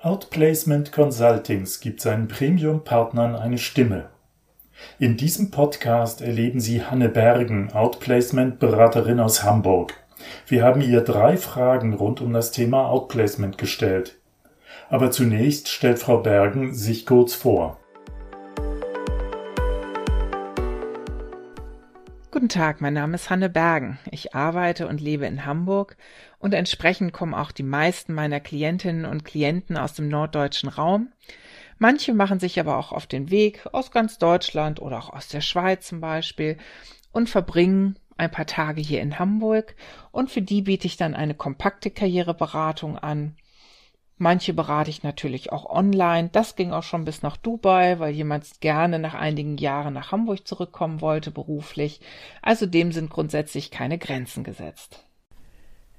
Outplacement Consultings gibt seinen Premium-Partnern eine Stimme. In diesem Podcast erleben Sie Hanne Bergen, Outplacement-Beraterin aus Hamburg. Wir haben ihr drei Fragen rund um das Thema Outplacement gestellt. Aber zunächst stellt Frau Bergen sich kurz vor. Guten Tag, mein Name ist Hanne Bergen. Ich arbeite und lebe in Hamburg und entsprechend kommen auch die meisten meiner Klientinnen und Klienten aus dem norddeutschen Raum. Manche machen sich aber auch auf den Weg aus ganz Deutschland oder auch aus der Schweiz zum Beispiel und verbringen ein paar Tage hier in Hamburg und für die biete ich dann eine kompakte Karriereberatung an Manche berate ich natürlich auch online. Das ging auch schon bis nach Dubai, weil jemand gerne nach einigen Jahren nach Hamburg zurückkommen wollte beruflich. Also dem sind grundsätzlich keine Grenzen gesetzt.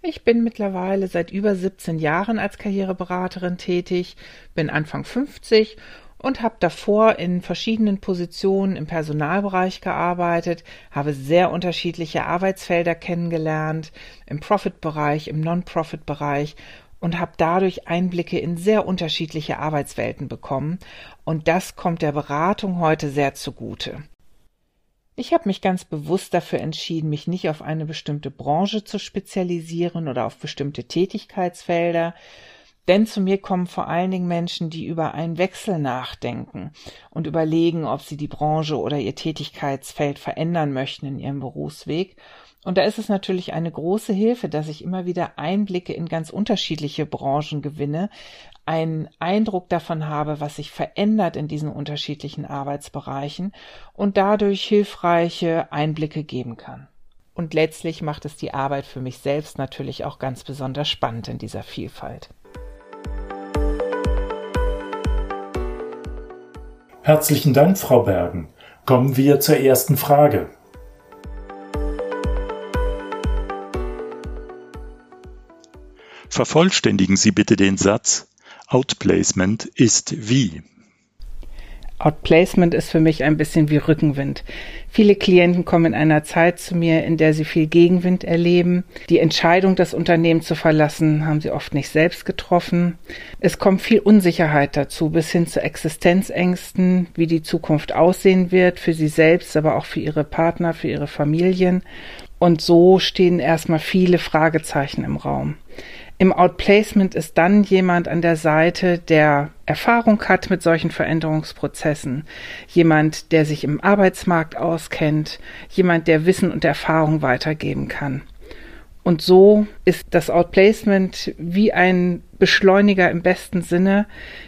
Ich bin mittlerweile seit über 17 Jahren als Karriereberaterin tätig, bin Anfang 50 und habe davor in verschiedenen Positionen im Personalbereich gearbeitet, habe sehr unterschiedliche Arbeitsfelder kennengelernt, im Profit-Bereich, im Non-Profit-Bereich und habe dadurch Einblicke in sehr unterschiedliche Arbeitswelten bekommen, und das kommt der Beratung heute sehr zugute. Ich habe mich ganz bewusst dafür entschieden, mich nicht auf eine bestimmte Branche zu spezialisieren oder auf bestimmte Tätigkeitsfelder, denn zu mir kommen vor allen Dingen Menschen, die über einen Wechsel nachdenken und überlegen, ob sie die Branche oder ihr Tätigkeitsfeld verändern möchten in ihrem Berufsweg und da ist es natürlich eine große Hilfe, dass ich immer wieder Einblicke in ganz unterschiedliche Branchen gewinne, einen Eindruck davon habe, was sich verändert in diesen unterschiedlichen Arbeitsbereichen und dadurch hilfreiche Einblicke geben kann. Und letztlich macht es die Arbeit für mich selbst natürlich auch ganz besonders spannend in dieser Vielfalt. Herzlichen Dank, Frau Bergen. Kommen wir zur ersten Frage. Vervollständigen Sie bitte den Satz Outplacement ist wie. Outplacement ist für mich ein bisschen wie Rückenwind. Viele Klienten kommen in einer Zeit zu mir, in der sie viel Gegenwind erleben. Die Entscheidung, das Unternehmen zu verlassen, haben sie oft nicht selbst getroffen. Es kommt viel Unsicherheit dazu, bis hin zu Existenzängsten, wie die Zukunft aussehen wird, für sie selbst, aber auch für ihre Partner, für ihre Familien. Und so stehen erstmal viele Fragezeichen im Raum. Im Outplacement ist dann jemand an der Seite, der Erfahrung hat mit solchen Veränderungsprozessen, jemand, der sich im Arbeitsmarkt auskennt, jemand, der Wissen und Erfahrung weitergeben kann. Und so ist das Outplacement wie ein Beschleuniger im besten Sinne,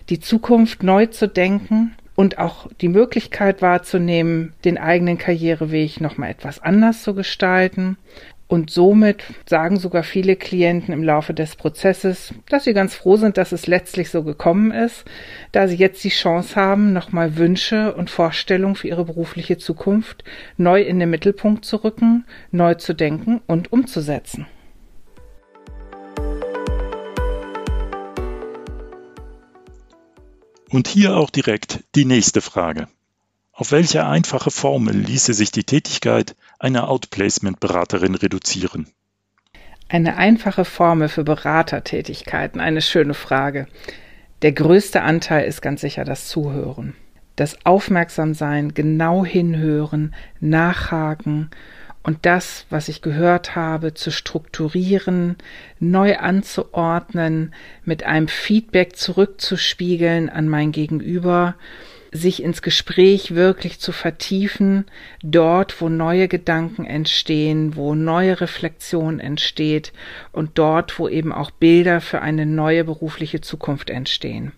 die Zukunft neu zu denken und auch die Möglichkeit wahrzunehmen, den eigenen Karriereweg nochmal etwas anders zu gestalten und somit sagen sogar viele Klienten im Laufe des Prozesses, dass sie ganz froh sind, dass es letztlich so gekommen ist, da sie jetzt die Chance haben, nochmal Wünsche und Vorstellungen für ihre berufliche Zukunft neu in den Mittelpunkt zu rücken, neu zu denken und umzusetzen. Und hier auch direkt die nächste Frage. Auf welche einfache Formel ließe sich die Tätigkeit einer Outplacement-Beraterin reduzieren? Eine einfache Formel für Beratertätigkeiten, eine schöne Frage. Der größte Anteil ist ganz sicher das Zuhören. Das Aufmerksamsein, genau hinhören, nachhaken und das, was ich gehört habe, zu strukturieren, neu anzuordnen, mit einem Feedback zurückzuspiegeln an mein Gegenüber sich ins Gespräch wirklich zu vertiefen, dort, wo neue Gedanken entstehen, wo neue Reflexion entsteht und dort, wo eben auch Bilder für eine neue berufliche Zukunft entstehen.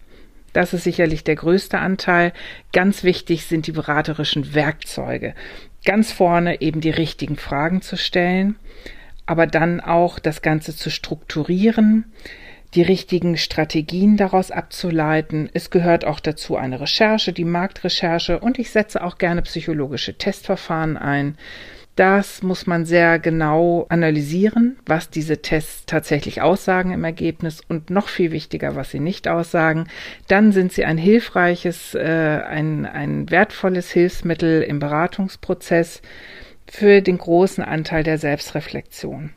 Das ist sicherlich der größte Anteil. Ganz wichtig sind die beraterischen Werkzeuge. Ganz vorne eben die richtigen Fragen zu stellen, aber dann auch das Ganze zu strukturieren, die richtigen Strategien daraus abzuleiten. Es gehört auch dazu eine Recherche, die Marktrecherche und ich setze auch gerne psychologische Testverfahren ein. Das muss man sehr genau analysieren, was diese Tests tatsächlich aussagen im Ergebnis und noch viel wichtiger, was sie nicht aussagen. Dann sind sie ein hilfreiches, äh, ein, ein wertvolles Hilfsmittel im Beratungsprozess für den großen Anteil der Selbstreflexion.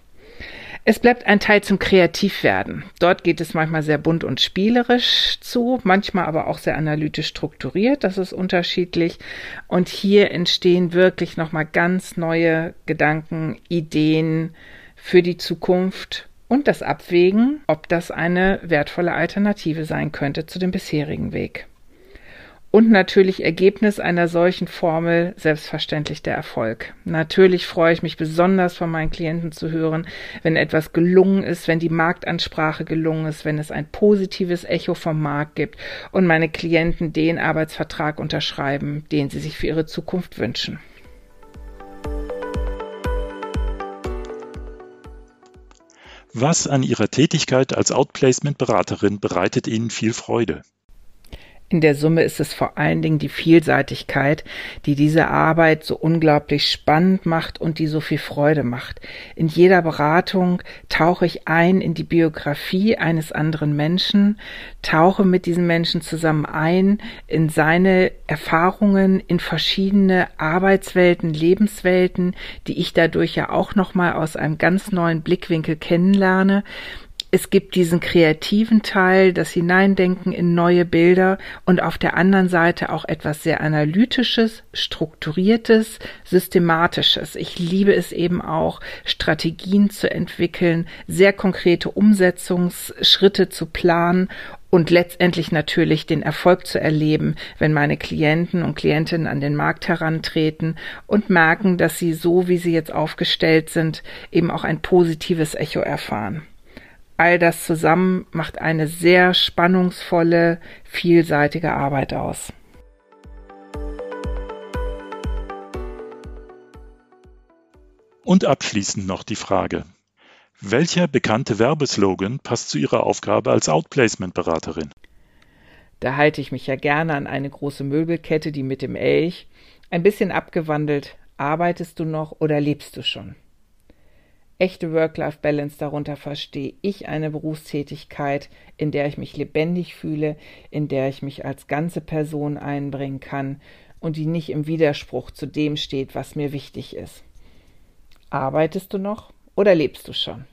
Es bleibt ein Teil zum Kreativwerden. Dort geht es manchmal sehr bunt und spielerisch zu, manchmal aber auch sehr analytisch strukturiert. Das ist unterschiedlich. Und hier entstehen wirklich nochmal ganz neue Gedanken, Ideen für die Zukunft und das Abwägen, ob das eine wertvolle Alternative sein könnte zu dem bisherigen Weg. Und natürlich Ergebnis einer solchen Formel selbstverständlich der Erfolg. Natürlich freue ich mich besonders von meinen Klienten zu hören, wenn etwas gelungen ist, wenn die Marktansprache gelungen ist, wenn es ein positives Echo vom Markt gibt und meine Klienten den Arbeitsvertrag unterschreiben, den sie sich für ihre Zukunft wünschen. Was an Ihrer Tätigkeit als Outplacement-Beraterin bereitet Ihnen viel Freude? In der Summe ist es vor allen Dingen die Vielseitigkeit, die diese Arbeit so unglaublich spannend macht und die so viel Freude macht. In jeder Beratung tauche ich ein in die Biografie eines anderen Menschen, tauche mit diesem Menschen zusammen ein in seine Erfahrungen, in verschiedene Arbeitswelten, Lebenswelten, die ich dadurch ja auch nochmal aus einem ganz neuen Blickwinkel kennenlerne es gibt diesen kreativen Teil, das Hineindenken in neue Bilder und auf der anderen Seite auch etwas sehr Analytisches, Strukturiertes, Systematisches. Ich liebe es eben auch, Strategien zu entwickeln, sehr konkrete Umsetzungsschritte zu planen und letztendlich natürlich den Erfolg zu erleben, wenn meine Klienten und Klientinnen an den Markt herantreten und merken, dass sie so, wie sie jetzt aufgestellt sind, eben auch ein positives Echo erfahren. All das zusammen macht eine sehr spannungsvolle, vielseitige Arbeit aus. Und abschließend noch die Frage. Welcher bekannte Werbeslogan passt zu Ihrer Aufgabe als Outplacement-Beraterin? Da halte ich mich ja gerne an eine große Möbelkette, die mit dem Elch, ein bisschen abgewandelt, arbeitest du noch oder lebst du schon? Echte Work-Life-Balance darunter verstehe ich eine Berufstätigkeit, in der ich mich lebendig fühle, in der ich mich als ganze Person einbringen kann und die nicht im Widerspruch zu dem steht, was mir wichtig ist. Arbeitest du noch oder lebst du schon?